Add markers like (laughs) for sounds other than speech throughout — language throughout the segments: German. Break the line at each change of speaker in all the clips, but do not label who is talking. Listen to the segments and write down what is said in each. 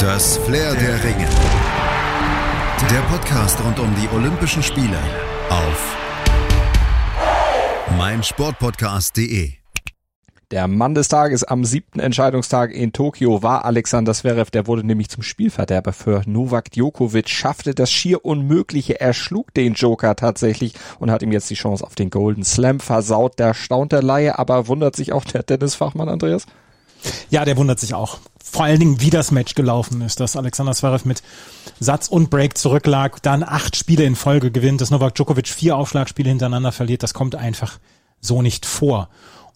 Das Flair der Ringe. Der Podcast rund um die Olympischen Spiele auf meinsportpodcast.de.
Der Mann des Tages am siebten Entscheidungstag in Tokio war Alexander Zverev. Der wurde nämlich zum Spielverderber für Novak Djokovic, schaffte das schier Unmögliche. Er schlug den Joker tatsächlich und hat ihm jetzt die Chance auf den Golden Slam versaut. Der staunt der Laie, aber wundert sich auch der Tennisfachmann Andreas?
Ja, der wundert sich auch. Vor allen Dingen, wie das Match gelaufen ist, dass Alexander Zverev mit Satz und Break zurücklag, dann acht Spiele in Folge gewinnt, dass Novak Djokovic vier Aufschlagspiele hintereinander verliert, das kommt einfach so nicht vor.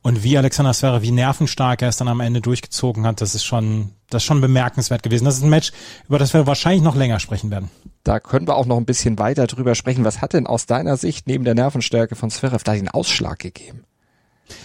Und wie Alexander Zverev, wie nervenstark er es dann am Ende durchgezogen hat, das ist schon, das ist schon bemerkenswert gewesen. Das ist ein Match, über das wir wahrscheinlich noch länger sprechen werden.
Da können wir auch noch ein bisschen weiter drüber sprechen. Was hat denn aus deiner Sicht neben der Nervenstärke von Zverev da den Ausschlag gegeben?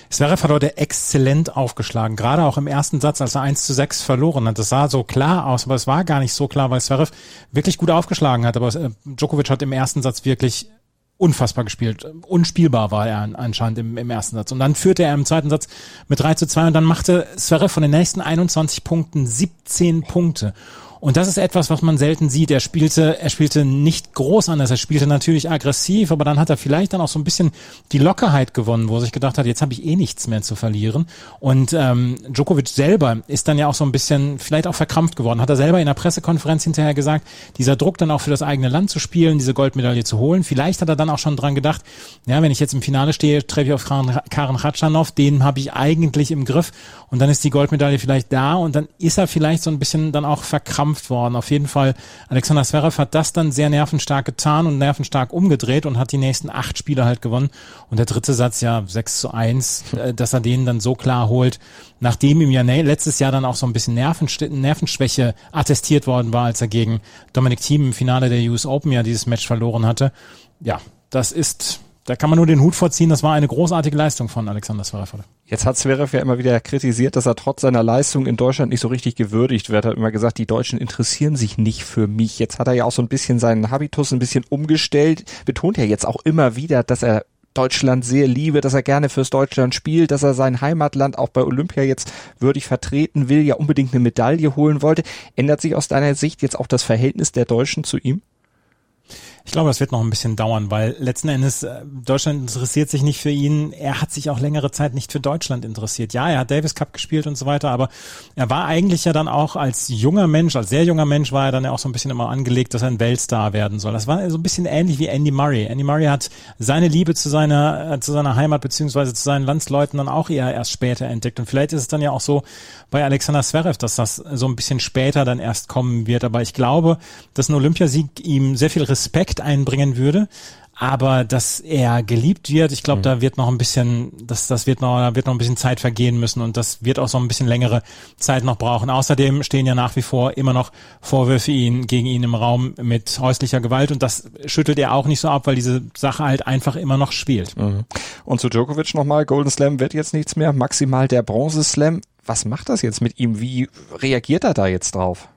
Zverev hat heute exzellent aufgeschlagen, gerade auch im ersten Satz, als er 1 zu 6 verloren hat. Das sah so klar aus, aber es war gar nicht so klar, weil Zverev wirklich gut aufgeschlagen hat. Aber äh, Djokovic hat im ersten Satz wirklich unfassbar gespielt. Unspielbar war er anscheinend im, im, ersten Satz. Und dann führte er im zweiten Satz mit 3 zu 2 und dann machte Zverev von den nächsten 21 Punkten 17 Punkte. Und das ist etwas, was man selten sieht. Er spielte, er spielte nicht groß anders. Er spielte natürlich aggressiv, aber dann hat er vielleicht dann auch so ein bisschen die Lockerheit gewonnen, wo er sich gedacht hat, jetzt habe ich eh nichts mehr zu verlieren. Und ähm, Djokovic selber ist dann ja auch so ein bisschen vielleicht auch verkrampft geworden. Hat er selber in der Pressekonferenz hinterher gesagt, dieser Druck dann auch für das eigene Land zu spielen, diese Goldmedaille zu holen. Vielleicht hat er dann auch schon dran gedacht, ja, wenn ich jetzt im Finale stehe, treffe ich auf Karen Khatschanov, den habe ich eigentlich im Griff und dann ist die Goldmedaille vielleicht da und dann ist er vielleicht so ein bisschen dann auch verkrampft verkrampft worden. Auf jeden Fall, Alexander Zverev hat das dann sehr nervenstark getan und nervenstark umgedreht und hat die nächsten acht Spiele halt gewonnen. Und der dritte Satz ja 6 zu 1, äh, dass er den dann so klar holt, nachdem ihm ja letztes Jahr dann auch so ein bisschen Nervenschwäche attestiert worden war, als er gegen Dominic Thiem im Finale der US Open ja dieses Match verloren hatte. Ja, das ist da kann man nur den Hut vorziehen. Das war eine großartige Leistung von Alexander Zverev.
Jetzt hat Zverev ja immer wieder kritisiert, dass er trotz seiner Leistung in Deutschland nicht so richtig gewürdigt wird. Er hat immer gesagt, die Deutschen interessieren sich nicht für mich. Jetzt hat er ja auch so ein bisschen seinen Habitus ein bisschen umgestellt. Betont ja jetzt auch immer wieder, dass er Deutschland sehr liebe, dass er gerne fürs Deutschland spielt, dass er sein Heimatland auch bei Olympia jetzt würdig vertreten will, ja unbedingt eine Medaille holen wollte. Ändert sich aus deiner Sicht jetzt auch das Verhältnis der Deutschen zu ihm?
Ich glaube, das wird noch ein bisschen dauern, weil letzten Endes äh, Deutschland interessiert sich nicht für ihn. Er hat sich auch längere Zeit nicht für Deutschland interessiert. Ja, er hat Davis Cup gespielt und so weiter, aber er war eigentlich ja dann auch als junger Mensch, als sehr junger Mensch war er dann ja auch so ein bisschen immer angelegt, dass er ein Weltstar werden soll. Das war so ein bisschen ähnlich wie Andy Murray. Andy Murray hat seine Liebe zu seiner, äh, zu seiner Heimat beziehungsweise zu seinen Landsleuten dann auch eher erst später entdeckt. Und vielleicht ist es dann ja auch so bei Alexander Zverev, dass das so ein bisschen später dann erst kommen wird. Aber ich glaube, dass ein Olympiasieg ihm sehr viel Respekt einbringen würde. Aber dass er geliebt wird, ich glaube, mhm. da wird noch ein bisschen, das, das wird noch, da wird noch ein bisschen Zeit vergehen müssen und das wird auch so ein bisschen längere Zeit noch brauchen. Außerdem stehen ja nach wie vor immer noch Vorwürfe ihn, gegen ihn im Raum mit häuslicher Gewalt und das schüttelt er auch nicht so ab, weil diese Sache halt einfach immer noch spielt.
Mhm. Und zu Djokovic nochmal, Golden Slam wird jetzt nichts mehr, maximal der Bronze Slam. Was macht das jetzt mit ihm? Wie reagiert er da jetzt drauf?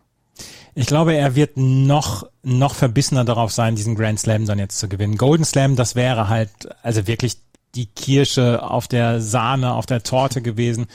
Ich glaube, er wird noch, noch verbissener darauf sein, diesen Grand Slam dann jetzt zu gewinnen. Golden Slam, das wäre halt, also wirklich die Kirsche auf der Sahne, auf der Torte gewesen.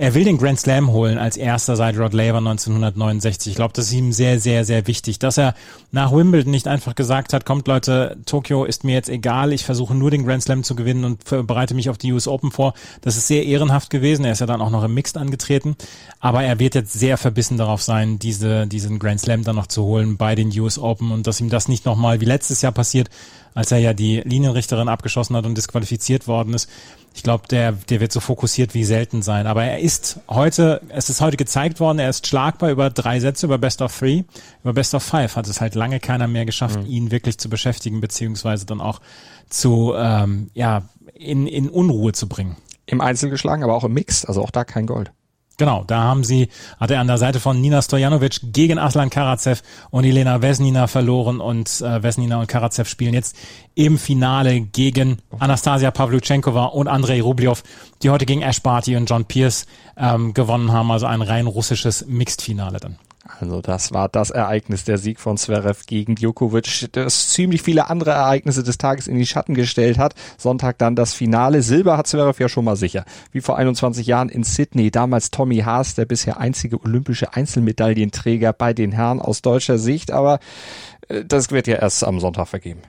Er will den Grand Slam holen als erster seit Rod Laver 1969. Ich glaube, das ist ihm sehr, sehr, sehr wichtig, dass er nach Wimbledon nicht einfach gesagt hat, kommt Leute, Tokio ist mir jetzt egal, ich versuche nur den Grand Slam zu gewinnen und bereite mich auf die US Open vor. Das ist sehr ehrenhaft gewesen. Er ist ja dann auch noch im Mixed angetreten. Aber er wird jetzt sehr verbissen darauf sein, diese, diesen Grand Slam dann noch zu holen bei den US Open und dass ihm das nicht nochmal wie letztes Jahr passiert, als er ja die Linienrichterin abgeschossen hat und disqualifiziert worden ist. Ich glaube, der, der wird so fokussiert wie selten sein. Aber er ist heute, es ist heute gezeigt worden, er ist schlagbar über drei Sätze, über Best of Three, über Best of Five hat es halt lange keiner mehr geschafft, mhm. ihn wirklich zu beschäftigen, beziehungsweise dann auch zu, ähm, ja, in, in Unruhe zu bringen.
Im Einzel geschlagen, aber auch im Mix, also auch da kein Gold.
Genau, da haben sie, hat er an der Seite von Nina Stojanovic gegen Aslan Karatsev und Elena Vesnina verloren und äh, Vesnina und Karatsev spielen jetzt im Finale gegen Anastasia Pavlyuchenkova und Andrei Rublev, die heute gegen Ash Barty und John Pierce ähm, gewonnen haben, also ein rein russisches Mixed-Finale dann.
Also das war das Ereignis, der Sieg von Zverev gegen Djokovic, das ziemlich viele andere Ereignisse des Tages in die Schatten gestellt hat. Sonntag dann das Finale. Silber hat Zverev ja schon mal sicher. Wie vor 21 Jahren in Sydney. Damals Tommy Haas, der bisher einzige olympische Einzelmedaillenträger bei den Herren aus deutscher Sicht. Aber äh, das wird ja erst am Sonntag vergeben.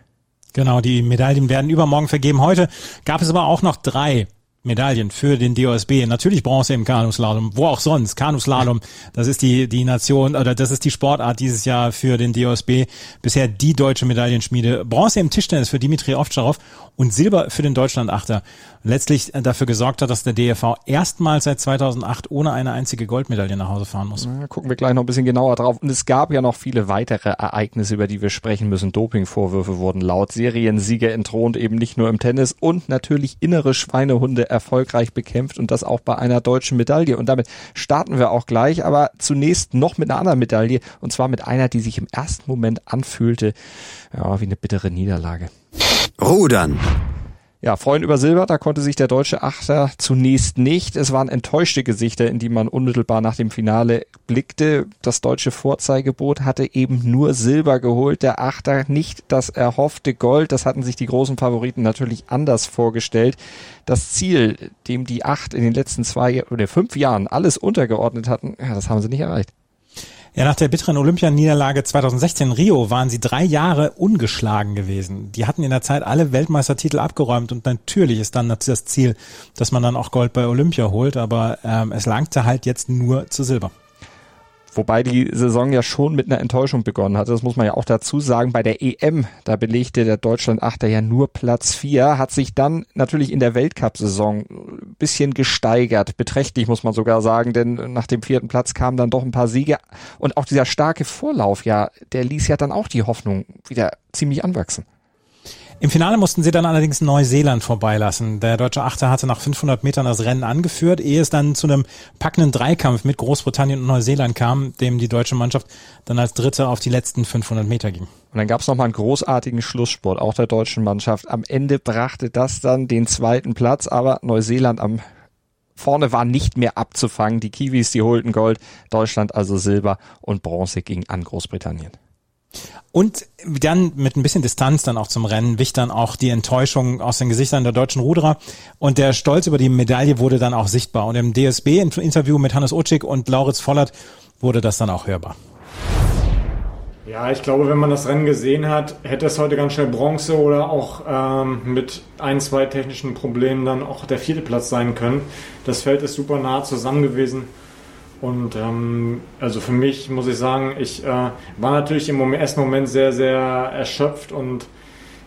Genau, die Medaillen werden übermorgen vergeben. Heute gab es aber auch noch drei Medaillen für den DOSB. Natürlich Bronze im Kanuslalom, wo auch sonst. Kanuslalom, das ist die, die Nation, oder das ist die Sportart dieses Jahr für den DOSB. Bisher die deutsche Medaillenschmiede. Bronze im Tischtennis für Dimitri Ovtcharov und Silber für den Deutschlandachter. Letztlich dafür gesorgt hat, dass der DFV erstmals seit 2008 ohne eine einzige Goldmedaille nach Hause fahren muss.
Ja, gucken wir gleich noch ein bisschen genauer drauf. Und es gab ja noch viele weitere Ereignisse, über die wir sprechen müssen. Dopingvorwürfe wurden laut. Seriensieger entthront eben nicht nur im Tennis und natürlich innere Schweinehunde erfolgreich bekämpft und das auch bei einer deutschen Medaille. Und damit starten wir auch gleich, aber zunächst noch mit einer anderen Medaille und zwar mit einer, die sich im ersten Moment anfühlte, ja, wie eine bittere Niederlage.
Rudern.
Ja, freuen über Silber, da konnte sich der deutsche Achter zunächst nicht. Es waren enttäuschte Gesichter, in die man unmittelbar nach dem Finale blickte. Das deutsche Vorzeigebot hatte eben nur Silber geholt, der Achter nicht das erhoffte Gold. Das hatten sich die großen Favoriten natürlich anders vorgestellt. Das Ziel, dem die Acht in den letzten zwei oder fünf Jahren alles untergeordnet hatten, ja, das haben sie nicht erreicht.
Ja, nach der bitteren Olympianiederlage 2016 in Rio waren sie drei Jahre ungeschlagen gewesen. Die hatten in der Zeit alle Weltmeistertitel abgeräumt und natürlich ist dann das Ziel, dass man dann auch Gold bei Olympia holt, aber ähm, es langte halt jetzt nur zu Silber.
Wobei die Saison ja schon mit einer Enttäuschung begonnen hatte. Das muss man ja auch dazu sagen. Bei der EM, da belegte der Deutschland-Achter ja nur Platz vier, hat sich dann natürlich in der Weltcup-Saison ein bisschen gesteigert. Beträchtlich muss man sogar sagen, denn nach dem vierten Platz kamen dann doch ein paar Siege. Und auch dieser starke Vorlauf, ja, der ließ ja dann auch die Hoffnung wieder ziemlich anwachsen.
Im Finale mussten sie dann allerdings Neuseeland vorbeilassen. Der deutsche Achter hatte nach 500 Metern das Rennen angeführt, ehe es dann zu einem packenden Dreikampf mit Großbritannien und Neuseeland kam, dem die deutsche Mannschaft dann als Dritte auf die letzten 500 Meter ging.
Und dann gab es nochmal einen großartigen Schlusssport, auch der deutschen Mannschaft. Am Ende brachte das dann den zweiten Platz, aber Neuseeland am Vorne war nicht mehr abzufangen. Die Kiwis, die holten Gold, Deutschland also Silber und Bronze ging an Großbritannien.
Und dann mit ein bisschen Distanz dann auch zum Rennen wich dann auch die Enttäuschung aus den Gesichtern der deutschen Ruderer und der Stolz über die Medaille wurde dann auch sichtbar. Und im DSB-Interview mit Hannes Otschik und Lauritz Vollert wurde das dann auch hörbar.
Ja, ich glaube, wenn man das Rennen gesehen hat, hätte es heute ganz schnell Bronze oder auch ähm, mit ein, zwei technischen Problemen dann auch der vierte Platz sein können. Das Feld ist super nah zusammen gewesen. Und ähm, also für mich muss ich sagen, ich äh, war natürlich im Moment, ersten Moment sehr, sehr erschöpft und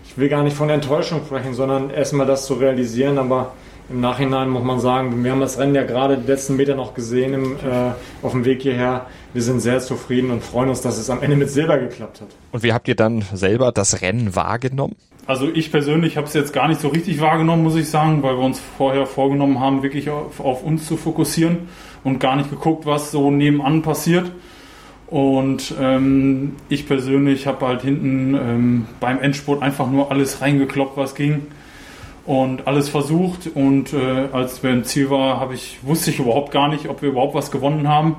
ich will gar nicht von Enttäuschung sprechen, sondern erstmal das zu realisieren. Aber im Nachhinein muss man sagen, wir haben das Rennen ja gerade die letzten Meter noch gesehen im, äh, auf dem Weg hierher. Wir sind sehr zufrieden und freuen uns, dass es am Ende mit Silber geklappt hat.
Und wie habt ihr dann selber das Rennen wahrgenommen?
Also ich persönlich habe es jetzt gar nicht so richtig wahrgenommen, muss ich sagen, weil wir uns vorher vorgenommen haben, wirklich auf, auf uns zu fokussieren und gar nicht geguckt, was so nebenan passiert. Und ähm, ich persönlich habe halt hinten ähm, beim Endspurt einfach nur alles reingekloppt, was ging und alles versucht. Und äh, als wir im Ziel war, habe ich wusste ich überhaupt gar nicht, ob wir überhaupt was gewonnen haben.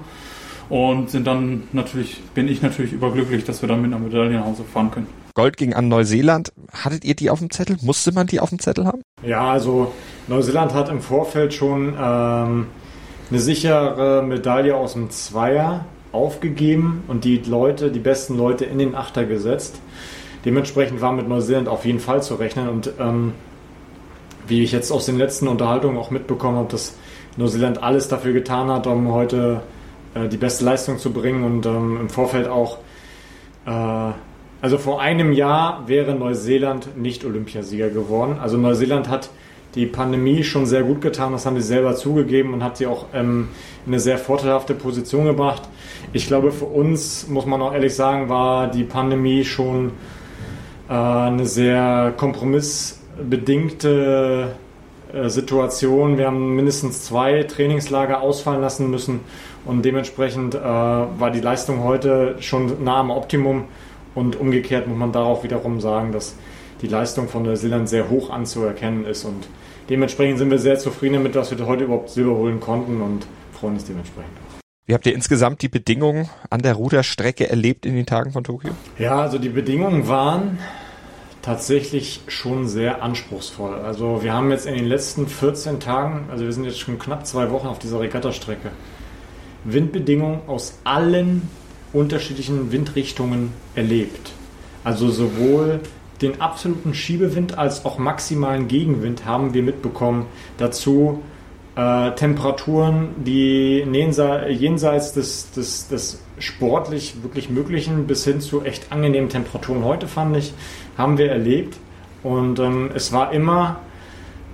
Und sind dann natürlich bin ich natürlich überglücklich, dass wir dann mit einer Medaille nach Hause fahren können.
Gold ging an Neuseeland. Hattet ihr die auf dem Zettel? Musste man die auf dem Zettel haben?
Ja, also Neuseeland hat im Vorfeld schon ähm, eine sichere Medaille aus dem Zweier aufgegeben und die Leute, die besten Leute in den Achter gesetzt. Dementsprechend war mit Neuseeland auf jeden Fall zu rechnen und ähm, wie ich jetzt aus den letzten Unterhaltungen auch mitbekommen habe, dass Neuseeland alles dafür getan hat, um heute äh, die beste Leistung zu bringen und ähm, im Vorfeld auch, äh, also vor einem Jahr wäre Neuseeland nicht Olympiasieger geworden. Also Neuseeland hat die Pandemie schon sehr gut getan. Das haben sie selber zugegeben und hat sie auch ähm, in eine sehr vorteilhafte Position gebracht. Ich glaube, für uns, muss man auch ehrlich sagen, war die Pandemie schon äh, eine sehr kompromissbedingte äh, Situation. Wir haben mindestens zwei Trainingslager ausfallen lassen müssen und dementsprechend äh, war die Leistung heute schon nah am Optimum. Und umgekehrt muss man darauf wiederum sagen, dass die Leistung von Neuseeland sehr hoch anzuerkennen ist und dementsprechend sind wir sehr zufrieden damit, dass wir heute überhaupt Silber holen konnten und freuen uns dementsprechend.
Wie habt ihr insgesamt die Bedingungen an der Ruderstrecke erlebt in den Tagen von Tokio?
Ja, also die Bedingungen waren tatsächlich schon sehr anspruchsvoll. Also wir haben jetzt in den letzten 14 Tagen, also wir sind jetzt schon knapp zwei Wochen auf dieser Regattastrecke, Windbedingungen aus allen unterschiedlichen Windrichtungen erlebt. Also sowohl den absoluten Schiebewind als auch maximalen Gegenwind haben wir mitbekommen. Dazu äh, Temperaturen, die jenseits des, des, des sportlich wirklich Möglichen bis hin zu echt angenehmen Temperaturen heute, fand ich, haben wir erlebt. Und ähm, es war immer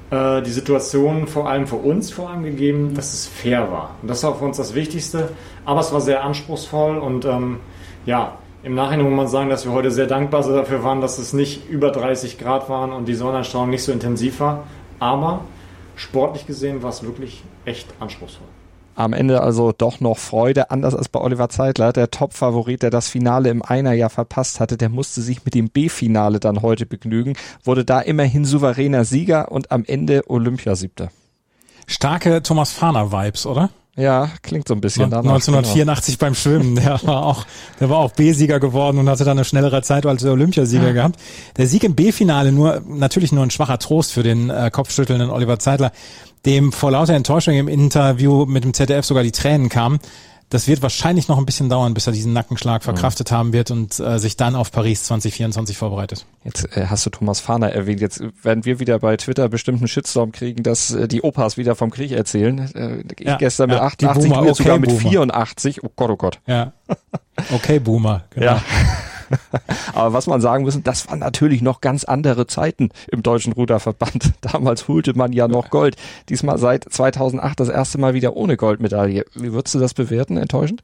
äh, die Situation vor allem für uns vor allem gegeben, dass es fair war. Und das war für uns das Wichtigste. Aber es war sehr anspruchsvoll und ähm, ja, im Nachhinein muss man sagen, dass wir heute sehr dankbar dafür waren, dass es nicht über 30 Grad waren und die Sonnenstrahlung nicht so intensiv war. Aber sportlich gesehen war es wirklich echt anspruchsvoll.
Am Ende also doch noch Freude, anders als bei Oliver Zeitler, der Top-Favorit, der das Finale im Einer ja verpasst hatte, der musste sich mit dem B-Finale dann heute begnügen, wurde da immerhin souveräner Sieger und am Ende Olympiasiebter.
Starke Thomas Fahner-Vibes, oder?
Ja, klingt so ein bisschen
danach. 1984 genau. beim Schwimmen, der war auch, der war auch B-Sieger geworden und hatte dann eine schnellere Zeit als der Olympiasieger ja. gehabt. Der Sieg im B-Finale nur, natürlich nur ein schwacher Trost für den äh, kopfschüttelnden Oliver Zeitler, dem vor lauter Enttäuschung im Interview mit dem ZDF sogar die Tränen kamen. Das wird wahrscheinlich noch ein bisschen dauern, bis er diesen Nackenschlag verkraftet mhm. haben wird und äh, sich dann auf Paris 2024 vorbereitet.
Jetzt äh, hast du Thomas Fahner erwähnt. Jetzt werden wir wieder bei Twitter bestimmt einen Shitstorm kriegen, dass äh, die Opas wieder vom Krieg erzählen. Äh, ich ja, gestern mit ja, 88, Boomer, okay, sogar mit Boomer. 84. Oh Gott, oh Gott.
Ja. Okay, Boomer.
Genau. Ja. (laughs) Aber was man sagen müssen, das waren natürlich noch ganz andere Zeiten im Deutschen Ruderverband. (laughs) Damals holte man ja noch Gold. Diesmal seit 2008 das erste Mal wieder ohne Goldmedaille. Wie würdest du das bewerten? Enttäuschend?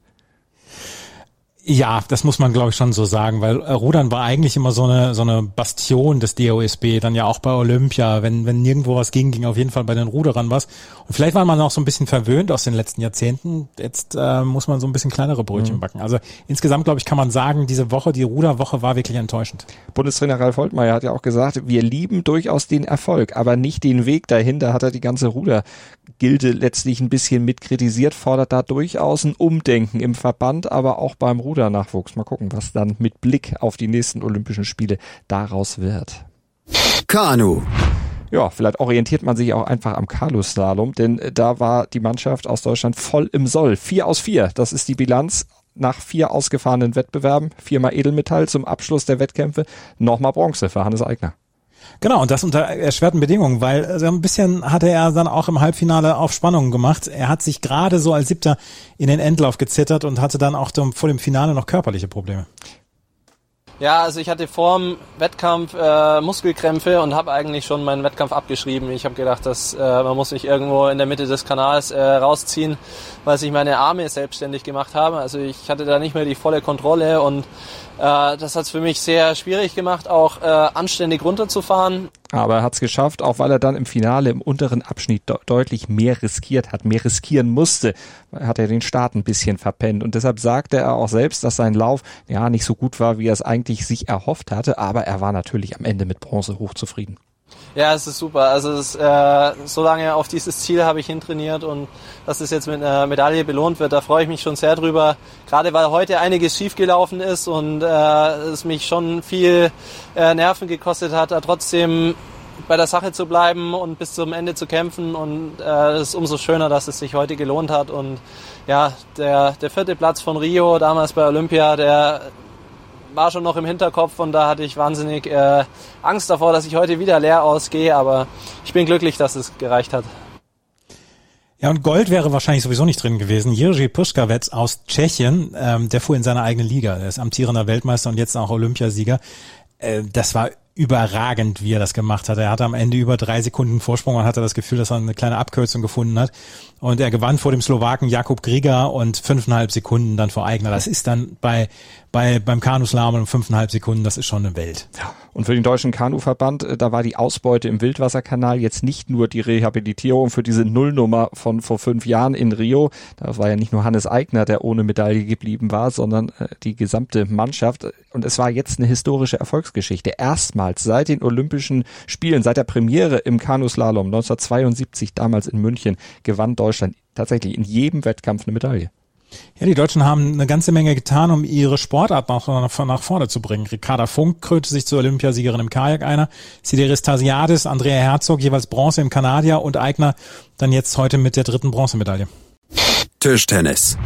Ja, das muss man glaube ich schon so sagen, weil äh, Rudern war eigentlich immer so eine so eine Bastion des DOSB, dann ja auch bei Olympia, wenn wenn nirgendwo was ging, ging auf jeden Fall bei den Ruderern was. Und vielleicht war man auch so ein bisschen verwöhnt aus den letzten Jahrzehnten. Jetzt äh, muss man so ein bisschen kleinere Brötchen mhm. backen. Also insgesamt glaube ich kann man sagen, diese Woche, die Ruderwoche war wirklich enttäuschend.
Bundestrainer Ralf Holtmeier hat ja auch gesagt, wir lieben durchaus den Erfolg, aber nicht den Weg dahin. Da hat er die ganze Rudergilde letztlich ein bisschen mit kritisiert, fordert da durchaus ein Umdenken im Verband, aber auch beim Ruder Rudernachwuchs. Mal gucken, was dann mit Blick auf die nächsten Olympischen Spiele daraus wird.
Kanu.
Ja, vielleicht orientiert man sich auch einfach am Kaluslalom, denn da war die Mannschaft aus Deutschland voll im Soll. Vier aus vier, das ist die Bilanz nach vier ausgefahrenen Wettbewerben. Viermal Edelmetall zum Abschluss der Wettkämpfe, nochmal Bronze für Hannes Eigner.
Genau, und das unter erschwerten Bedingungen, weil so also ein bisschen hatte er dann auch im Halbfinale auf Spannungen gemacht. Er hat sich gerade so als Siebter in den Endlauf gezittert und hatte dann auch vor dem Finale noch körperliche Probleme.
Ja, also ich hatte vor dem Wettkampf äh, Muskelkrämpfe und habe eigentlich schon meinen Wettkampf abgeschrieben. Ich habe gedacht, dass äh, man muss sich irgendwo in der Mitte des Kanals äh, rausziehen, weil sich meine Arme selbstständig gemacht haben. Also ich hatte da nicht mehr die volle Kontrolle und äh, das hat es für mich sehr schwierig gemacht, auch äh, anständig runterzufahren.
Aber er hat es geschafft, auch weil er dann im Finale im unteren Abschnitt de deutlich mehr riskiert hat, mehr riskieren musste. Hat er den Start ein bisschen verpennt. Und deshalb sagte er auch selbst, dass sein Lauf ja nicht so gut war, wie er es eigentlich sich erhofft hatte. Aber er war natürlich am Ende mit Bronze hochzufrieden.
Ja, es ist super. Also es, äh, so lange auf dieses Ziel habe ich hintrainiert und dass es jetzt mit einer Medaille belohnt wird, da freue ich mich schon sehr drüber. Gerade weil heute einiges schiefgelaufen ist und äh, es mich schon viel äh, Nerven gekostet hat, da trotzdem bei der Sache zu bleiben und bis zum Ende zu kämpfen und äh, es ist umso schöner, dass es sich heute gelohnt hat und ja, der, der vierte Platz von Rio damals bei Olympia, der war schon noch im Hinterkopf und da hatte ich wahnsinnig äh, Angst davor, dass ich heute wieder leer ausgehe, aber ich bin glücklich, dass es gereicht hat.
Ja, und Gold wäre wahrscheinlich sowieso nicht drin gewesen. Jiří Puškavec aus Tschechien, ähm, der fuhr in seiner eigenen Liga. Er ist amtierender Weltmeister und jetzt auch Olympiasieger. Äh, das war überragend, wie er das gemacht hat. Er hatte am Ende über drei Sekunden Vorsprung. Man hatte das Gefühl, dass er eine kleine Abkürzung gefunden hat. Und er gewann vor dem Slowaken Jakub Grieger und fünfeinhalb Sekunden dann vor Eigner. Das ist dann bei, bei, beim Kanuslalom um fünfeinhalb Sekunden, das ist schon eine Welt.
Ja. Und für den Deutschen Kanuverband, äh, da war die Ausbeute im Wildwasserkanal jetzt nicht nur die Rehabilitierung für diese Nullnummer von vor fünf Jahren in Rio. Da war ja nicht nur Hannes Eigner, der ohne Medaille geblieben war, sondern äh, die gesamte Mannschaft. Und es war jetzt eine historische Erfolgsgeschichte. Erstmals seit den Olympischen Spielen, seit der Premiere im Kanuslalom 1972 damals in München, gewann Deutschland tatsächlich in jedem Wettkampf eine Medaille.
Ja, die Deutschen haben eine ganze Menge getan, um ihre Sportart nach, nach vorne zu bringen. Ricarda Funk krönte sich zur Olympiasiegerin im Kajak einer, Sideris Tasiadis, Andrea Herzog jeweils Bronze im Kanadier und Eigner dann jetzt heute mit der dritten Bronzemedaille.
Tischtennis.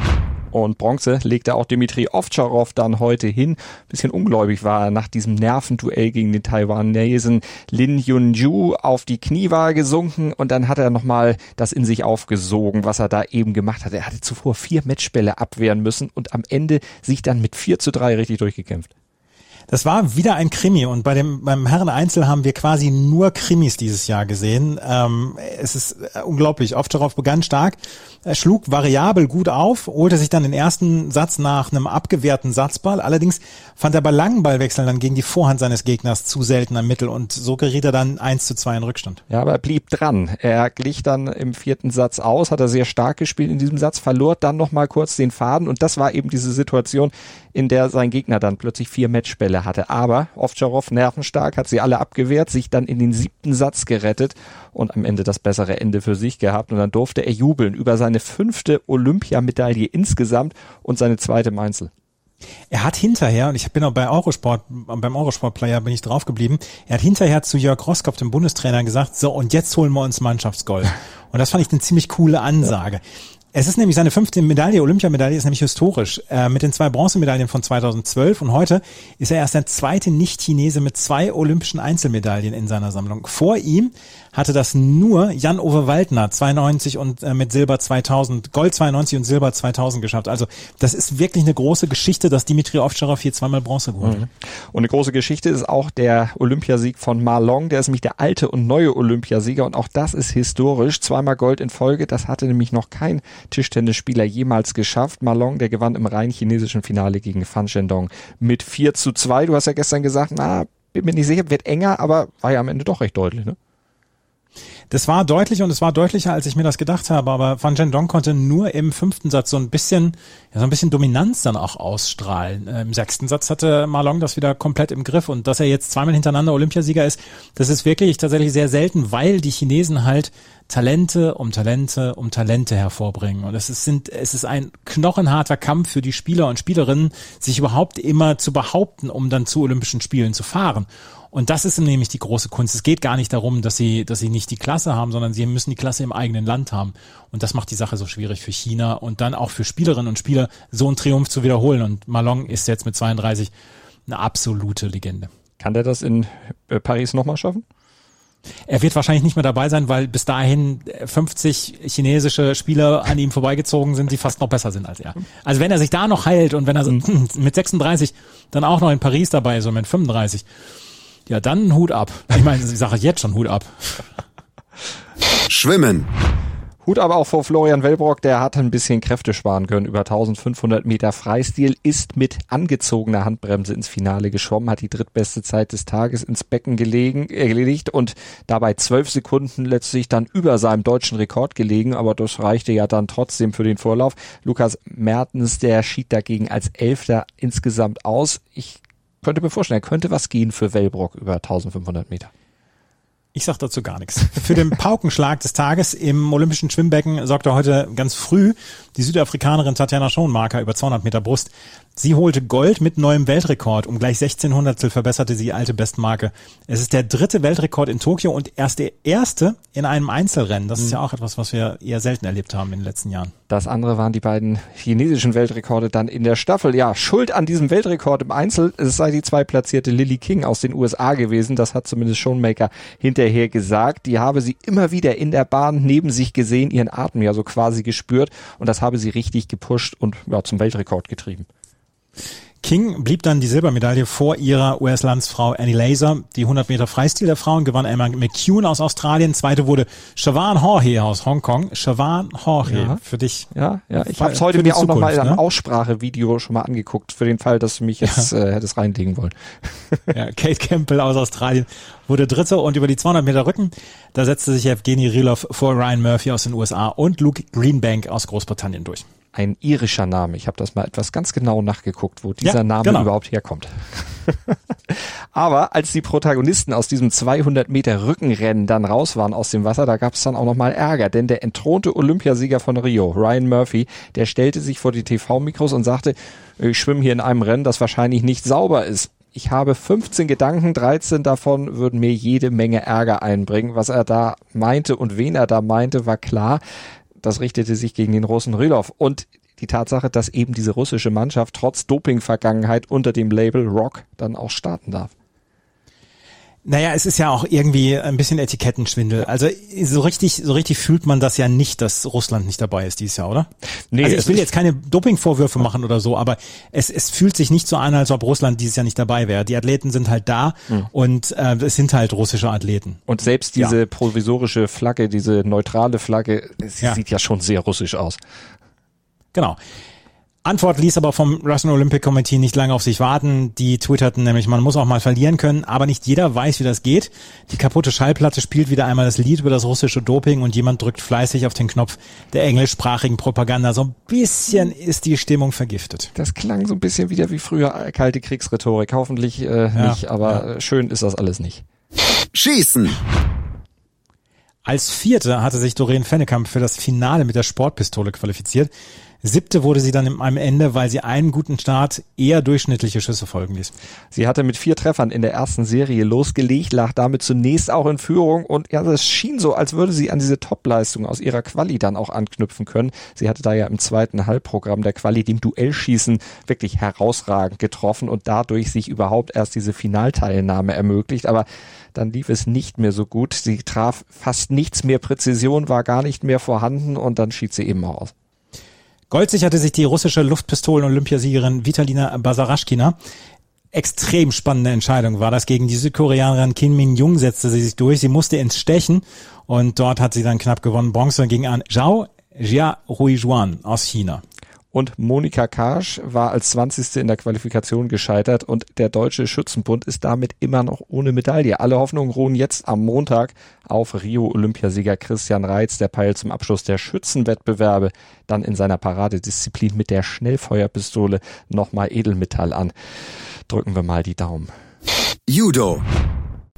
Und Bronze legte auch Dimitri Ovtcharov dann heute hin. Bisschen ungläubig war er nach diesem Nervenduell gegen den Taiwanesen Lin Yunju auf die Knie war gesunken und dann hat er nochmal das in sich aufgesogen, was er da eben gemacht hat. Er hatte zuvor vier Matchbälle abwehren müssen und am Ende sich dann mit 4 zu 3 richtig durchgekämpft.
Das war wieder ein Krimi und bei dem beim Herren Einzel haben wir quasi nur Krimis dieses Jahr gesehen. Ähm, es ist äh, unglaublich. Ovtcharov begann stark, er schlug variabel gut auf, holte sich dann den ersten Satz nach einem abgewehrten Satzball. Allerdings fand er bei langen Ballwechseln dann gegen die Vorhand seines Gegners zu selten am Mittel und so geriet er dann 1 zu 2 in Rückstand.
Ja, aber er blieb dran. Er glich dann im vierten Satz aus, hat er sehr stark gespielt in diesem Satz, verlor dann nochmal kurz den Faden und das war eben diese Situation, in der sein Gegner dann plötzlich vier Matchbälle hatte. Aber Ovtcharov nervenstark, hat sie alle abgewehrt, sich dann in den siebten Satz gerettet und am Ende das bessere Ende für sich gehabt. Und dann durfte er jubeln über seine fünfte Olympiamedaille insgesamt und seine zweite Mainzel.
Er hat hinterher, und ich bin auch bei Eurosport, beim Eurosport-Player bin ich draufgeblieben, er hat hinterher zu Jörg Roskopf, dem Bundestrainer, gesagt, so, und jetzt holen wir uns Mannschaftsgold. (laughs) Und das fand ich eine ziemlich coole Ansage. Ja. Es ist nämlich seine fünfte Medaille, Olympiamedaille ist nämlich historisch. Äh, mit den zwei Bronzemedaillen von 2012 und heute ist er erst der zweite Nicht-Chinese mit zwei olympischen Einzelmedaillen in seiner Sammlung. Vor ihm hatte das nur Jan-Ove Waldner 92 und äh, mit Silber 2000, Gold 92 und Silber 2000 geschafft. Also das ist wirklich eine große Geschichte, dass Dimitri Ovtcharov hier zweimal Bronze geholt hat. Mhm.
Und eine große Geschichte ist auch der Olympiasieg von Marlong. Der ist nämlich der alte und neue Olympiasieger und auch das ist historisch. Zweimal Gold in Folge. Das hatte nämlich noch kein Tischtennisspieler jemals geschafft. Marlong, der gewann im rein chinesischen Finale gegen Fan Shendong mit 4 zu 2. Du hast ja gestern gesagt, na, bin mir nicht sicher, wird enger, aber war ja am Ende doch recht deutlich, ne?
Das war deutlich und es war deutlicher, als ich mir das gedacht habe. Aber Van Jen Dong konnte nur im fünften Satz so ein bisschen, ja, so ein bisschen Dominanz dann auch ausstrahlen. Äh, Im sechsten Satz hatte Marlong das wieder komplett im Griff und dass er jetzt zweimal hintereinander Olympiasieger ist, das ist wirklich tatsächlich sehr selten, weil die Chinesen halt Talente um Talente um Talente hervorbringen. Und es ist, sind, es ist ein knochenharter Kampf für die Spieler und Spielerinnen, sich überhaupt immer zu behaupten, um dann zu Olympischen Spielen zu fahren. Und das ist nämlich die große Kunst. Es geht gar nicht darum, dass sie, dass sie nicht die Klasse haben, sondern sie müssen die Klasse im eigenen Land haben. Und das macht die Sache so schwierig für China und dann auch für Spielerinnen und Spieler, so einen Triumph zu wiederholen. Und Malong ist jetzt mit 32 eine absolute Legende.
Kann der das in äh, Paris nochmal schaffen?
Er wird wahrscheinlich nicht mehr dabei sein, weil bis dahin 50 chinesische Spieler an ihm vorbeigezogen sind, die fast noch besser sind als er. Also wenn er sich da noch heilt und wenn er (clears throat) mit 36 dann auch noch in Paris dabei ist und mit 35, ja, dann Hut ab. Ich meine, ich sage jetzt schon Hut ab.
Schwimmen.
Hut aber auch vor Florian Wellbrock, der hat ein bisschen Kräfte sparen können. Über 1500 Meter Freistil ist mit angezogener Handbremse ins Finale geschwommen, hat die drittbeste Zeit des Tages ins Becken gelegen, erledigt und dabei zwölf Sekunden letztlich dann über seinem deutschen Rekord gelegen, aber das reichte ja dann trotzdem für den Vorlauf. Lukas Mertens, der schied dagegen als Elfter insgesamt aus. Ich könnte mir vorstellen, er könnte was gehen für Wellbrock über 1500 Meter.
Ich sag dazu gar nichts. Für den Paukenschlag des Tages im Olympischen Schwimmbecken sorgte heute ganz früh die Südafrikanerin Tatjana Schoenmarker über 200 Meter Brust. Sie holte Gold mit neuem Weltrekord. Um gleich 16 Hundertstel verbesserte sie alte Bestmarke. Es ist der dritte Weltrekord in Tokio und erst der erste in einem Einzelrennen. Das ist mhm. ja auch etwas, was wir eher selten erlebt haben in den letzten Jahren.
Das andere waren die beiden chinesischen Weltrekorde dann in der Staffel. Ja, Schuld an diesem Weltrekord im Einzel, es sei die zweitplatzierte Lily King aus den USA gewesen. Das hat zumindest Schoenmaker hinterher gesagt. Die habe sie immer wieder in der Bahn neben sich gesehen, ihren Atem ja so quasi gespürt. Und das habe sie richtig gepusht und ja, zum Weltrekord getrieben.
King blieb dann die Silbermedaille vor ihrer US-Landsfrau Annie Laser. Die 100 Meter Freistil der Frauen gewann Emma McCune aus Australien. Zweite wurde Siobhan Jorge aus Hongkong. Siobhan Jorge, ja. für dich.
Ja, ja. Ich habe es heute mir auch nochmal in einem ne? Aussprachevideo schon mal angeguckt, für den Fall, dass du mich jetzt ja. äh, hättest reinlegen wollen. (laughs)
ja, Kate Campbell aus Australien wurde Dritte und über die 200 Meter Rücken, da setzte sich Evgeny Rilov vor Ryan Murphy aus den USA und Luke Greenbank aus Großbritannien durch
ein irischer Name. Ich habe das mal etwas ganz genau nachgeguckt, wo dieser ja, Name genau. überhaupt herkommt. (laughs) Aber als die Protagonisten aus diesem 200 Meter Rückenrennen dann raus waren aus dem Wasser, da gab es dann auch nochmal Ärger, denn der entthronte Olympiasieger von Rio, Ryan Murphy, der stellte sich vor die TV-Mikros und sagte, ich schwimme hier in einem Rennen, das wahrscheinlich nicht sauber ist. Ich habe 15 Gedanken, 13 davon würden mir jede Menge Ärger einbringen. Was er da meinte und wen er da meinte, war klar. Das richtete sich gegen den Russen Rylov. Und die Tatsache, dass eben diese russische Mannschaft trotz Doping-Vergangenheit unter dem Label Rock dann auch starten darf.
Naja, es ist ja auch irgendwie ein bisschen Etikettenschwindel. Also so richtig, so richtig fühlt man das ja nicht, dass Russland nicht dabei ist dieses Jahr, oder? Nee, also ich will jetzt keine Dopingvorwürfe machen oder so, aber es, es fühlt sich nicht so an, als ob Russland dieses Jahr nicht dabei wäre. Die Athleten sind halt da mhm. und äh, es sind halt russische Athleten.
Und selbst diese ja. provisorische Flagge, diese neutrale Flagge, sie ja. sieht ja schon sehr russisch aus.
Genau. Antwort ließ aber vom Russian Olympic Committee nicht lange auf sich warten. Die twitterten nämlich, man muss auch mal verlieren können, aber nicht jeder weiß, wie das geht. Die kaputte Schallplatte spielt wieder einmal das Lied über das russische Doping und jemand drückt fleißig auf den Knopf der englischsprachigen Propaganda. So ein bisschen ist die Stimmung vergiftet.
Das klang so ein bisschen wieder wie früher kalte Kriegsrhetorik. Hoffentlich äh, ja, nicht, aber ja. schön ist das alles nicht.
Schießen!
Als Vierte hatte sich Doreen Fennekamp für das Finale mit der Sportpistole qualifiziert. Siebte wurde sie dann am Ende, weil sie einen guten Start eher durchschnittliche Schüsse folgen ließ.
Sie hatte mit vier Treffern in der ersten Serie losgelegt, lag damit zunächst auch in Führung und ja, es schien so, als würde sie an diese Topleistung aus ihrer Quali dann auch anknüpfen können. Sie hatte da ja im zweiten Halbprogramm der Quali dem Duellschießen wirklich herausragend getroffen und dadurch sich überhaupt erst diese Finalteilnahme ermöglicht. Aber dann lief es nicht mehr so gut. Sie traf fast nichts mehr. Präzision war gar nicht mehr vorhanden und dann schied sie eben aus.
Gold sicherte sich die russische Luftpistolen-Olympiasiegerin Vitalina Basaraschkina. Extrem spannende Entscheidung war das. Gegen die Südkoreanerin Kim Min-jung setzte sie sich durch. Sie musste ins Stechen und dort hat sie dann knapp gewonnen. Bronze ging an Zhao Jia Ruijuan aus China
und Monika Karsch war als 20. in der Qualifikation gescheitert und der Deutsche Schützenbund ist damit immer noch ohne Medaille. Alle Hoffnungen ruhen jetzt am Montag auf Rio-Olympiasieger Christian Reitz, der peilt zum Abschluss der Schützenwettbewerbe dann in seiner Paradedisziplin mit der Schnellfeuerpistole nochmal Edelmetall an. Drücken wir mal die Daumen.
Judo.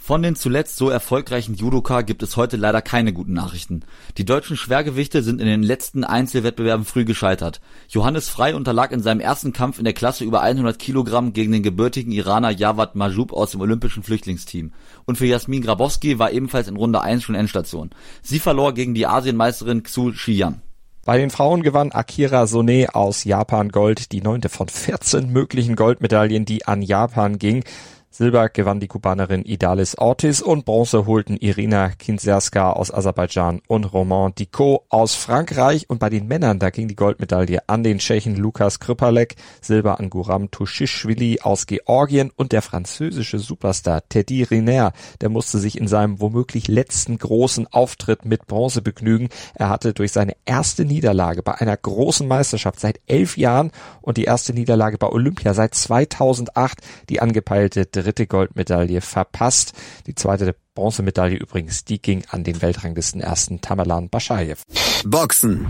Von den zuletzt so erfolgreichen Judoka gibt es heute leider keine guten Nachrichten. Die deutschen Schwergewichte sind in den letzten Einzelwettbewerben früh gescheitert. Johannes Frei unterlag in seinem ersten Kampf in der Klasse über 100 Kilogramm gegen den gebürtigen Iraner Javad Majub aus dem olympischen Flüchtlingsteam. Und für Jasmin Grabowski war ebenfalls in Runde 1 schon Endstation. Sie verlor gegen die Asienmeisterin Xu Xiyan.
Bei den Frauen gewann Akira Sone aus Japan Gold, die neunte von 14 möglichen Goldmedaillen, die an Japan ging. Silber gewann die Kubanerin Idalis Ortiz und Bronze holten Irina Kinzerska aus Aserbaidschan und Romain Dicot aus Frankreich. Und bei den Männern, da ging die Goldmedaille an den Tschechen Lukas Kripalek, Silber an Guram Tushischwili aus Georgien und der französische Superstar Teddy Riner, der musste sich in seinem womöglich letzten großen Auftritt mit Bronze begnügen. Er hatte durch seine erste Niederlage bei einer großen Meisterschaft seit elf Jahren und die erste Niederlage bei Olympia seit 2008 die angepeilte dritte Goldmedaille verpasst. Die zweite Bronzemedaille übrigens, die ging an den Weltranglisten ersten Tamerlan Baschajew.
Boxen.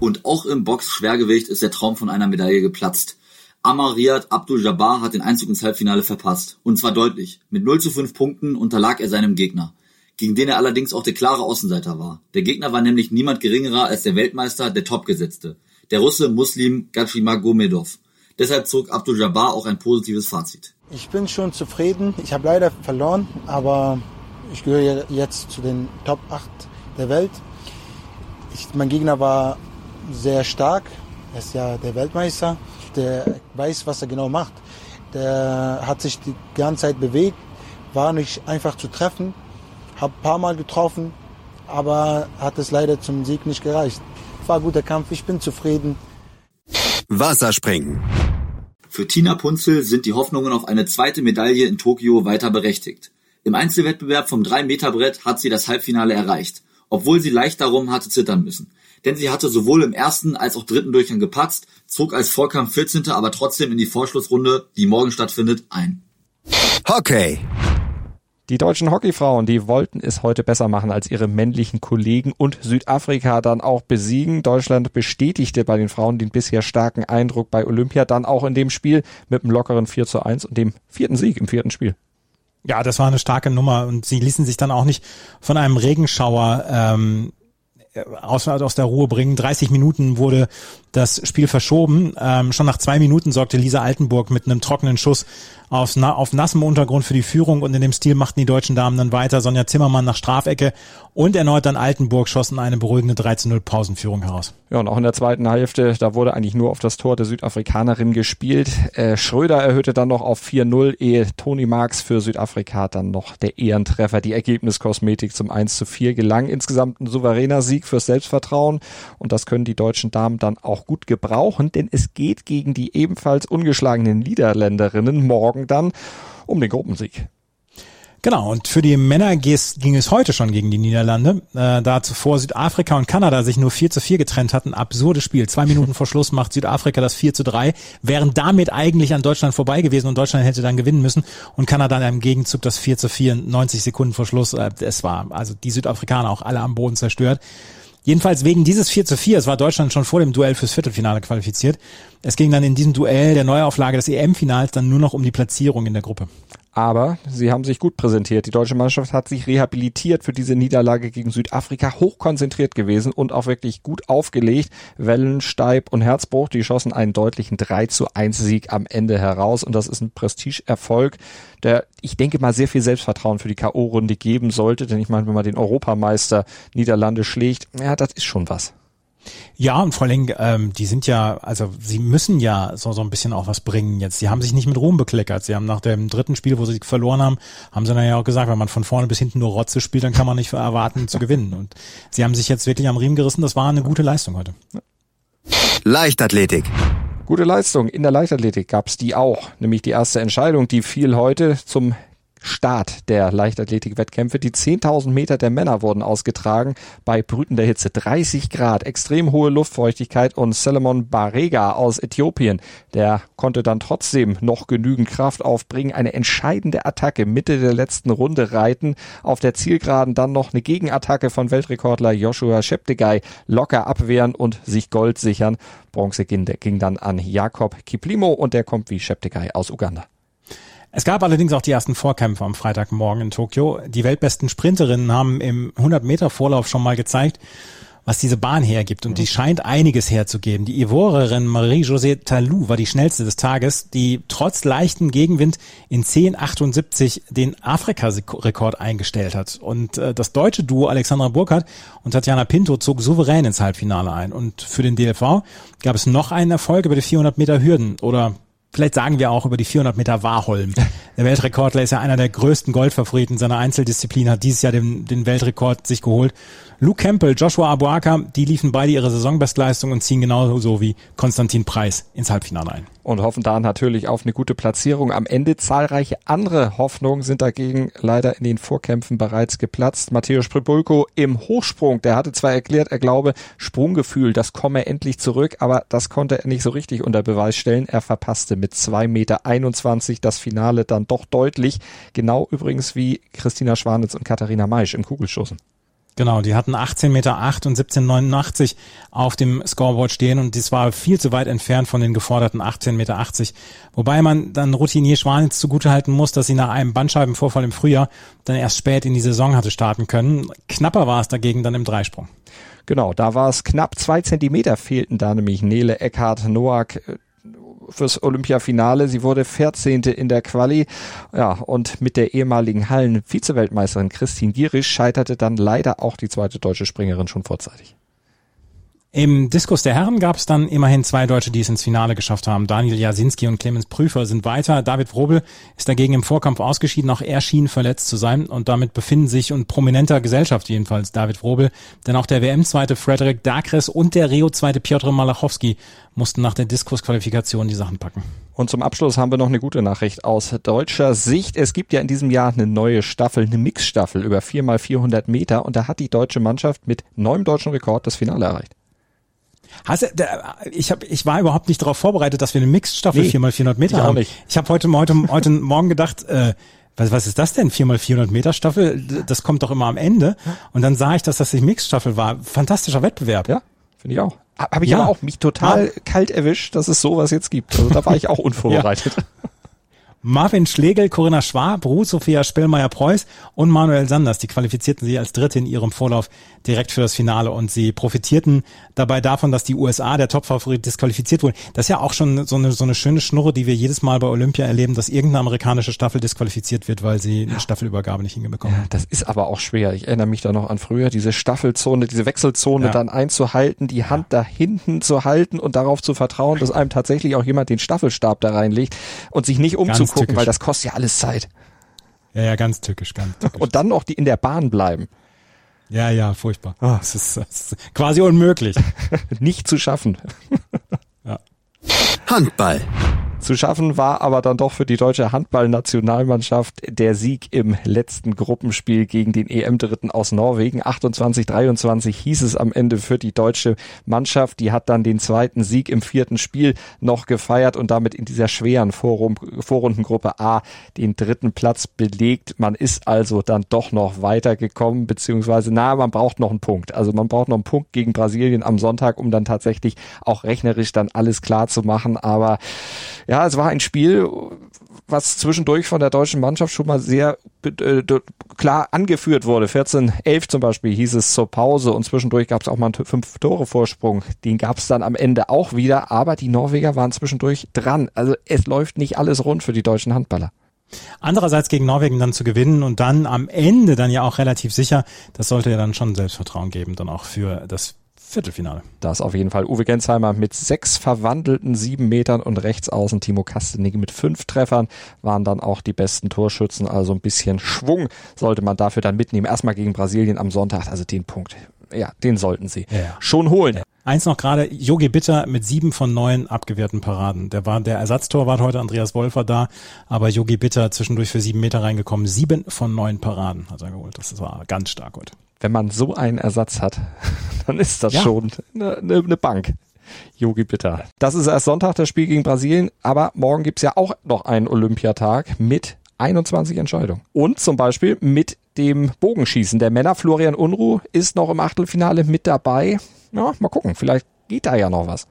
Und auch im Box-Schwergewicht ist der Traum von einer Medaille geplatzt. Amariat Abdul-Jabbar hat den Einzug ins Halbfinale verpasst. Und zwar deutlich. Mit 0 zu 5 Punkten unterlag er seinem Gegner. Gegen den er allerdings auch der klare Außenseiter war. Der Gegner war nämlich niemand geringerer als der Weltmeister, der Topgesetzte. Der Russe Muslim Gachimagomedov. Deshalb zog Abdul-Jabbar auch ein positives Fazit.
Ich bin schon zufrieden. Ich habe leider verloren, aber ich gehöre jetzt zu den Top 8 der Welt. Ich, mein Gegner war sehr stark. Er ist ja der Weltmeister. Der weiß, was er genau macht. Der hat sich die ganze Zeit bewegt, war nicht einfach zu treffen. Hab ein paar Mal getroffen, aber hat es leider zum Sieg nicht gereicht. War ein guter Kampf. Ich bin zufrieden.
Wasserspringen.
Für Tina Punzel sind die Hoffnungen auf eine zweite Medaille in Tokio weiter berechtigt. Im Einzelwettbewerb vom 3-Meter-Brett hat sie das Halbfinale erreicht, obwohl sie leicht darum hatte zittern müssen. Denn sie hatte sowohl im ersten als auch dritten Durchgang gepatzt, zog als Vorkampf 14. aber trotzdem in die Vorschlussrunde, die morgen stattfindet, ein.
Hockey.
Die deutschen Hockeyfrauen, die wollten es heute besser machen als ihre männlichen Kollegen und Südafrika dann auch besiegen. Deutschland bestätigte bei den Frauen den bisher starken Eindruck bei Olympia dann auch in dem Spiel mit einem lockeren 4 zu 1 und dem vierten Sieg im vierten Spiel.
Ja, das war eine starke Nummer und sie ließen sich dann auch nicht von einem Regenschauer ähm, aus, aus der Ruhe bringen. 30 Minuten wurde das Spiel verschoben. Ähm, schon nach zwei Minuten sorgte Lisa Altenburg mit einem trockenen Schuss auf, na, auf nassem Untergrund für die Führung und in dem Stil machten die deutschen Damen dann weiter. Sonja Zimmermann nach Strafecke und erneut dann Altenburg schossen eine beruhigende 13-0 Pausenführung heraus.
Ja, und auch in der zweiten Hälfte, da wurde eigentlich nur auf das Tor der Südafrikanerin gespielt. Äh, Schröder erhöhte dann noch auf 4-0, ehe Toni Marx für Südafrika dann noch der Ehrentreffer. Die Ergebniskosmetik zum 1 zu 4 gelang. Insgesamt ein souveräner Sieg fürs Selbstvertrauen und das können die deutschen Damen dann auch gut gebrauchen, denn es geht gegen die ebenfalls ungeschlagenen Niederländerinnen morgen dann um den Gruppensieg.
Genau, und für die Männer ging es heute schon gegen die Niederlande, äh, da zuvor Südafrika und Kanada sich nur 4 zu 4 getrennt hatten. Absurdes Spiel. Zwei Minuten vor Schluss macht Südafrika das 4 zu 3, wären damit eigentlich an Deutschland vorbei gewesen und Deutschland hätte dann gewinnen müssen und Kanada im Gegenzug das 4 zu 4, 90 Sekunden vor Schluss. Äh, es war also die Südafrikaner auch alle am Boden zerstört. Jedenfalls wegen dieses 4 zu 4, es war Deutschland schon vor dem Duell fürs Viertelfinale qualifiziert. Es ging dann in diesem Duell der Neuauflage des EM-Finals dann nur noch um die Platzierung in der Gruppe
aber sie haben sich gut präsentiert. Die deutsche Mannschaft hat sich rehabilitiert für diese Niederlage gegen Südafrika, hochkonzentriert gewesen und auch wirklich gut aufgelegt. Wellen, Steib und Herzbruch, die schossen einen deutlichen 3 zu 1 Sieg am Ende heraus und das ist ein Prestigeerfolg, der ich denke mal sehr viel Selbstvertrauen für die K.O.-Runde geben sollte, denn ich meine, wenn man den Europameister Niederlande schlägt, ja, das ist schon was.
Ja, und vor allem, ähm, die sind ja, also sie müssen ja so, so ein bisschen auch was bringen jetzt. Sie haben sich nicht mit Ruhm bekleckert. Sie haben nach dem dritten Spiel, wo sie verloren haben, haben sie dann ja auch gesagt, wenn man von vorne bis hinten nur Rotze spielt, dann kann man nicht erwarten zu gewinnen. Und sie haben sich jetzt wirklich am Riemen gerissen. Das war eine gute Leistung heute.
Leichtathletik.
Gute Leistung in der Leichtathletik gab's die auch, nämlich die erste Entscheidung, die fiel heute zum Start der Leichtathletik-Wettkämpfe. Die 10.000 Meter der Männer wurden ausgetragen bei brütender Hitze. 30 Grad, extrem hohe Luftfeuchtigkeit und Solomon Barega aus Äthiopien, der konnte dann trotzdem noch genügend Kraft aufbringen, eine entscheidende Attacke Mitte der letzten Runde reiten, auf der Zielgeraden dann noch eine Gegenattacke von Weltrekordler Joshua Sheptegei locker abwehren und sich Gold sichern. Bronze ging dann an Jakob Kiplimo und der kommt wie Sheptegei aus Uganda.
Es gab allerdings auch die ersten Vorkämpfe am Freitagmorgen in Tokio. Die weltbesten Sprinterinnen haben im 100-Meter-Vorlauf schon mal gezeigt, was diese Bahn hergibt. Und die scheint einiges herzugeben. Die Ivorerin Marie-José Talou war die schnellste des Tages, die trotz leichten Gegenwind in 10,78 den Afrika-Rekord eingestellt hat. Und äh, das deutsche Duo Alexandra Burkhardt und Tatjana Pinto zog souverän ins Halbfinale ein. Und für den DLV gab es noch einen Erfolg über die 400 Meter Hürden oder Vielleicht sagen wir auch über die 400 Meter Warholm. Der Weltrekordler ist ja einer der größten Goldfavoriten seiner Einzeldisziplin, hat dieses Jahr den, den Weltrekord sich geholt. Luke Campbell, Joshua Abuaka, die liefen beide ihre Saisonbestleistung und ziehen genauso wie Konstantin Preis ins Halbfinale ein.
Und hoffen da natürlich auf eine gute Platzierung. Am Ende zahlreiche andere Hoffnungen sind dagegen leider in den Vorkämpfen bereits geplatzt. Matteo Spribulko im Hochsprung, der hatte zwar erklärt, er glaube, Sprunggefühl, das komme endlich zurück, aber das konnte er nicht so richtig unter Beweis stellen. Er verpasste mit 2,21 Meter das Finale dann doch deutlich. Genau übrigens wie Christina Schwanitz und Katharina Maisch im Kugelstoßen.
Genau, die hatten 18,8 Meter und 17,89 auf dem Scoreboard stehen und das war viel zu weit entfernt von den geforderten 18,80 Meter. Wobei man dann Routinier Schwanitz zugutehalten muss, dass sie nach einem Bandscheibenvorfall im Frühjahr dann erst spät in die Saison hatte starten können. Knapper war es dagegen dann im Dreisprung.
Genau, da war es knapp zwei Zentimeter fehlten da nämlich Nele Eckhart Noack fürs Olympiafinale. Sie wurde 14. in der Quali. Ja, und mit der ehemaligen Hallen-Vizeweltmeisterin Christine Gierisch scheiterte dann leider auch die zweite deutsche Springerin schon vorzeitig.
Im Diskus der Herren gab es dann immerhin zwei Deutsche, die es ins Finale geschafft haben. Daniel Jasinski und Clemens Prüfer sind weiter. David Wrobel ist dagegen im Vorkampf ausgeschieden. Auch er schien verletzt zu sein und damit befinden sich und prominenter Gesellschaft jedenfalls David Wrobel. Denn auch der WM-Zweite Frederik Dakres und der Rio-Zweite Piotr Malachowski mussten nach der Diskusqualifikation die Sachen packen.
Und zum Abschluss haben wir noch eine gute Nachricht aus deutscher Sicht. Es gibt ja in diesem Jahr eine neue Staffel, eine Mixstaffel über 4x400 Meter und da hat die deutsche Mannschaft mit neuem deutschen Rekord das Finale erreicht.
Hast du, ich hab, ich war überhaupt nicht darauf vorbereitet, dass wir eine Mixed-Staffel nee, 4x400 Meter haben. Nicht. Ich habe heute, heute, heute (laughs) Morgen gedacht, äh, was, was ist das denn? 4x400 Meter Staffel? Das kommt doch immer am Ende. Und dann sah ich, dass das die Mixstaffel war. Fantastischer Wettbewerb.
Ja, finde ich auch. Habe ich
Ja.
aber auch mich total kalt erwischt, dass es sowas jetzt gibt. Also da war ich auch (laughs) unvorbereitet.
Marvin Schlegel, Corinna Schwab, Ruth Sophia Spellmeier-Preuß und Manuel Sanders, die qualifizierten sich als Dritte in ihrem Vorlauf direkt für das Finale und sie profitierten dabei davon, dass die USA, der Topfavorit, disqualifiziert wurden. Das ist ja auch schon so eine, so eine schöne Schnurre, die wir jedes Mal bei Olympia erleben, dass irgendeine amerikanische Staffel disqualifiziert wird, weil sie eine Staffelübergabe nicht hinbekommen.
Ja, das ist aber auch schwer. Ich erinnere mich da noch an früher, diese Staffelzone, diese Wechselzone
Ja.
dann einzuhalten, die Hand da hinten zu halten und darauf zu vertrauen, dass einem tatsächlich auch jemand den Staffelstab da reinlegt und sich nicht
tückisch.
weil das kostet ja alles Zeit.
Ja, ja, ganz tückisch, ganz (laughs) tückisch.
Und dann noch die in der Bahn bleiben.
ja, ja, furchtbar. Das ist, das ist quasi unmöglich. (laughs)
Nicht zu schaffen.
Handball.
Zu schaffen war aber dann doch für die deutsche Handballnationalmannschaft der Sieg im letzten Gruppenspiel gegen den EM-Dritten aus Norwegen. 28-23 hieß es am Ende für die deutsche Mannschaft. Die hat dann den zweiten Sieg im vierten Spiel noch gefeiert und damit in dieser schweren Vorrum Vorrundengruppe A den dritten Platz belegt. Man ist also dann doch noch weitergekommen, beziehungsweise na, man braucht noch einen Punkt. Also man braucht noch einen Punkt gegen Brasilien am Sonntag, um dann tatsächlich auch rechnerisch dann alles klar zu machen. Aber ja, es war ein Spiel, was zwischendurch von der deutschen Mannschaft schon mal sehr äh, klar angeführt wurde. 14-11 zum Beispiel hieß es zur Pause und zwischendurch gab es auch mal einen Fünf-Tore-Vorsprung. Den gab es dann am Ende auch wieder, aber die Norweger waren zwischendurch dran. Also es läuft nicht alles rund für die deutschen Handballer.
Andererseits gegen Norwegen dann zu gewinnen und dann am Ende dann ja auch relativ sicher, das sollte ja dann schon Selbstvertrauen geben, dann auch für das Viertelfinale.
Das auf jeden Fall Uwe Gensheimer mit sechs verwandelten sieben Metern und rechts außen Timo Kastenig mit fünf Treffern waren dann auch die besten Torschützen. Also ein bisschen Schwung sollte man dafür dann mitnehmen. Erstmal gegen Brasilien am Sonntag, also den Punkt. Ja, den sollten sie
Ja.
schon holen.
Eins noch gerade, Jogi Bitter mit sieben von neun abgewehrten Paraden. Der war der Ersatztorwart heute, Andreas Wolfer da, aber Jogi Bitter zwischendurch für sieben Meter reingekommen. Sieben von neun Paraden hat er geholt. Das war ganz stark heute.
Wenn man so einen Ersatz hat, (laughs) dann ist das
Ja.
schon eine, eine, eine Bank. Yogi Bitter. Das ist erst Sonntag das Spiel gegen Brasilien, aber morgen gibt's ja auch noch einen Olympiatag mit 21 Entscheidungen. Und zum Beispiel mit dem Bogenschießen der Männer. Florian Unruh ist noch im Achtelfinale mit dabei. Ja, mal gucken, vielleicht geht da ja noch was.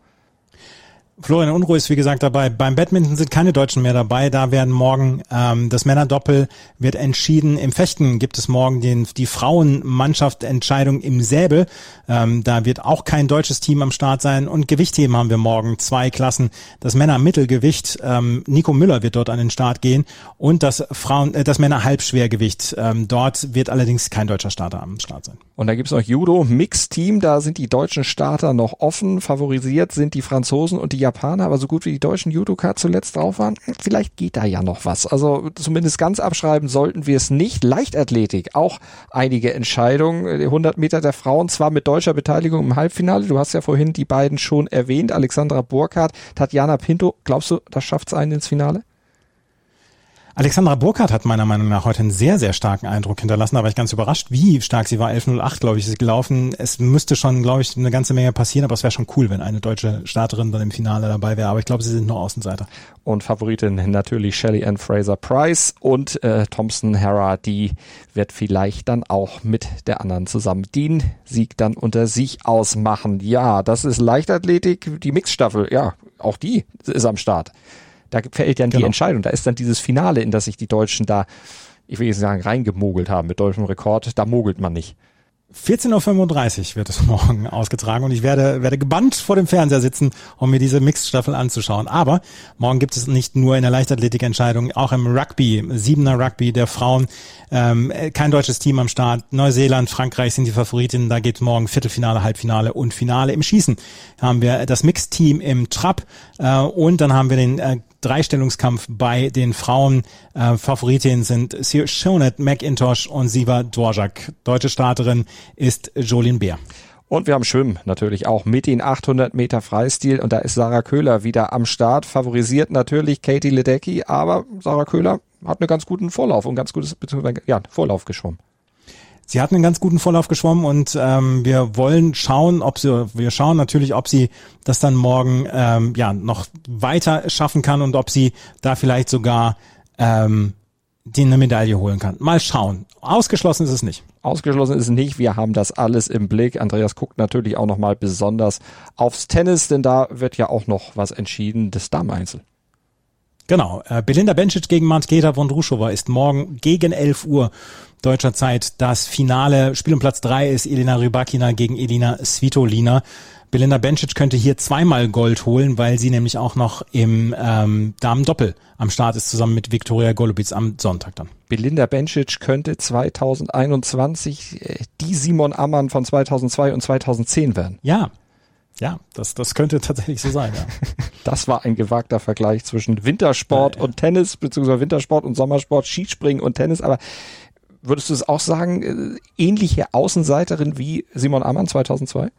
Florian Unruh ist wie gesagt dabei. Beim Badminton sind keine Deutschen mehr dabei. Da werden morgen ähm, das Männerdoppel wird entschieden. Im Fechten gibt es morgen den, die Frauenmannschaft-Entscheidung im Säbel. Ähm, da wird auch kein deutsches Team am Start sein. Und Gewichtheben haben wir morgen zwei Klassen. Das Männer-Mittelgewicht. Ähm, Nico Müller wird dort an den Start gehen und das Frauen, äh, das Männer-Halbschwergewicht. Ähm, dort wird allerdings kein deutscher Starter am Start sein.
Und da gibt's noch Judo, Mixteam, da sind die deutschen Starter noch offen. Favorisiert sind die Franzosen und die Japaner, aber so gut wie die deutschen Judoka zuletzt drauf waren, vielleicht geht da ja noch was. Also zumindest ganz abschreiben sollten wir es nicht. Leichtathletik, auch einige Entscheidungen. Die 100 Meter der Frauen, zwar mit deutscher Beteiligung im Halbfinale. Du hast ja vorhin die beiden schon erwähnt, Alexandra Burkhardt, Tatjana Pinto. Glaubst du, das schafft's einen ins Finale?
Alexandra Burkhardt hat meiner Meinung nach heute einen sehr, sehr starken Eindruck hinterlassen. Da war ich ganz überrascht, wie stark sie war. 11.08, glaube ich, ist gelaufen. Es müsste schon, glaube ich, eine ganze Menge passieren, aber es wäre schon cool, wenn eine deutsche Starterin dann im Finale dabei wäre. Aber ich glaube, sie sind nur Außenseiter.
Und Favoritin natürlich Shelley Ann Fraser Price und äh, Thompson Hara, die wird vielleicht dann auch mit der anderen zusammen den Sieg dann unter sich ausmachen. Ja, das ist Leichtathletik, die Mixstaffel, ja, auch die ist am Start. Da fällt dann die
Genau.
Entscheidung, da ist dann dieses Finale, in das sich die Deutschen da, ich will jetzt sagen, reingemogelt haben mit deutschem Rekord, da mogelt man nicht.
14.35 Uhr wird es (laughs) morgen ausgetragen und ich werde, werde gebannt vor dem Fernseher sitzen, um mir diese Mixed-Staffel anzuschauen. Aber morgen gibt es nicht nur in der Leichtathletik-Entscheidung, auch im Rugby, siebener Rugby der Frauen, ähm, kein deutsches Team am Start. Neuseeland, Frankreich sind die Favoritinnen. Da geht morgen Viertelfinale, Halbfinale und Finale im Schießen. Haben wir das Mixed-Team im Trap äh, und dann haben wir den äh, Dreistellungskampf bei den Frauen. Äh, Favoritinnen sind Shonet McIntosh und Siva Dvorak. Deutsche Starterin ist Jolien Beer.
Und wir haben Schwimmen natürlich auch mit den 800 Meter Freistil und da ist Sarah Köhler wieder am Start. Favorisiert natürlich Katie Ledecky, aber Sarah Köhler hat einen ganz guten Vorlauf und ganz gutes ja, Vorlauf geschwommen.
Sie hat einen ganz guten Vorlauf geschwommen und ähm, wir wollen schauen, ob sie, wir schauen natürlich, ob sie das dann morgen ähm, ja noch weiter schaffen kann und ob sie da vielleicht sogar ähm, die eine Medaille holen kann. Mal schauen. Ausgeschlossen ist es nicht.
Ausgeschlossen ist es nicht. Wir haben das alles im Blick. Andreas guckt natürlich auch nochmal besonders aufs Tennis, denn da wird ja auch noch was entschieden, das Dameneinzel.
Genau. Äh, Belinda Bencic gegen Marketa Vondrushova ist morgen gegen 11 Uhr deutscher Zeit das Finale. Spiel um Platz drei ist Elena Rybakina gegen Elina Svitolina. Belinda Bencic könnte hier zweimal Gold holen, weil sie nämlich auch noch im ähm, Damen-Doppel am Start ist, zusammen mit Viktoria Golubic am Sonntag dann.
Belinda Bencic könnte 2021 äh, die Simon Ammann von 2002 und 2010 werden.
Ja, ja, das, das könnte tatsächlich so sein. Ja. (laughs)
Das war ein gewagter Vergleich zwischen Wintersport ja, ja. und Tennis, beziehungsweise Wintersport und Sommersport, Skispringen und Tennis. Aber würdest du es auch sagen, äh, ähnliche Außenseiterin wie Simon Ammann 2002?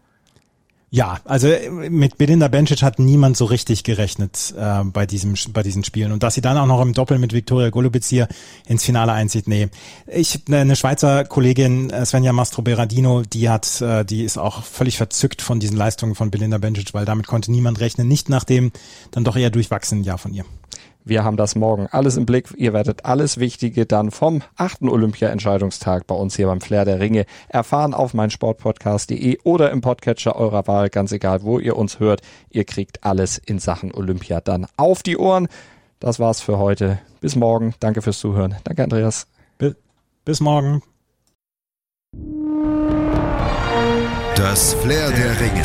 Ja, also äh, mit Belinda Bencic hat niemand so richtig gerechnet äh, bei diesem bei diesen Spielen und dass sie dann auch noch im Doppel mit Viktoria Golubic hier ins Finale einzieht, nee. Ich eine Schweizer Kollegin äh, Svenja Mastro Berardino, die hat äh, die ist auch völlig verzückt von diesen Leistungen von Belinda Bencic, weil damit konnte niemand rechnen, nicht nach dem dann doch eher durchwachsenen Jahr von ihr.
Wir haben das morgen alles im Blick. Ihr werdet alles Wichtige dann vom achten Olympia-Entscheidungstag bei uns hier beim Flair der Ringe erfahren auf meinsportpodcast.de oder im Podcatcher eurer Wahl, ganz egal, wo ihr uns hört. Ihr kriegt alles in Sachen Olympia dann auf die Ohren. Das war's für heute. Bis morgen. Danke fürs Zuhören. Danke, Andreas.
Bis, bis morgen.
Das Flair der Ringe.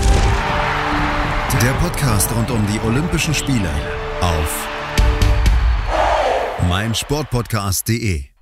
Der Podcast rund um die Olympischen Spiele auf meinsportpodcast.de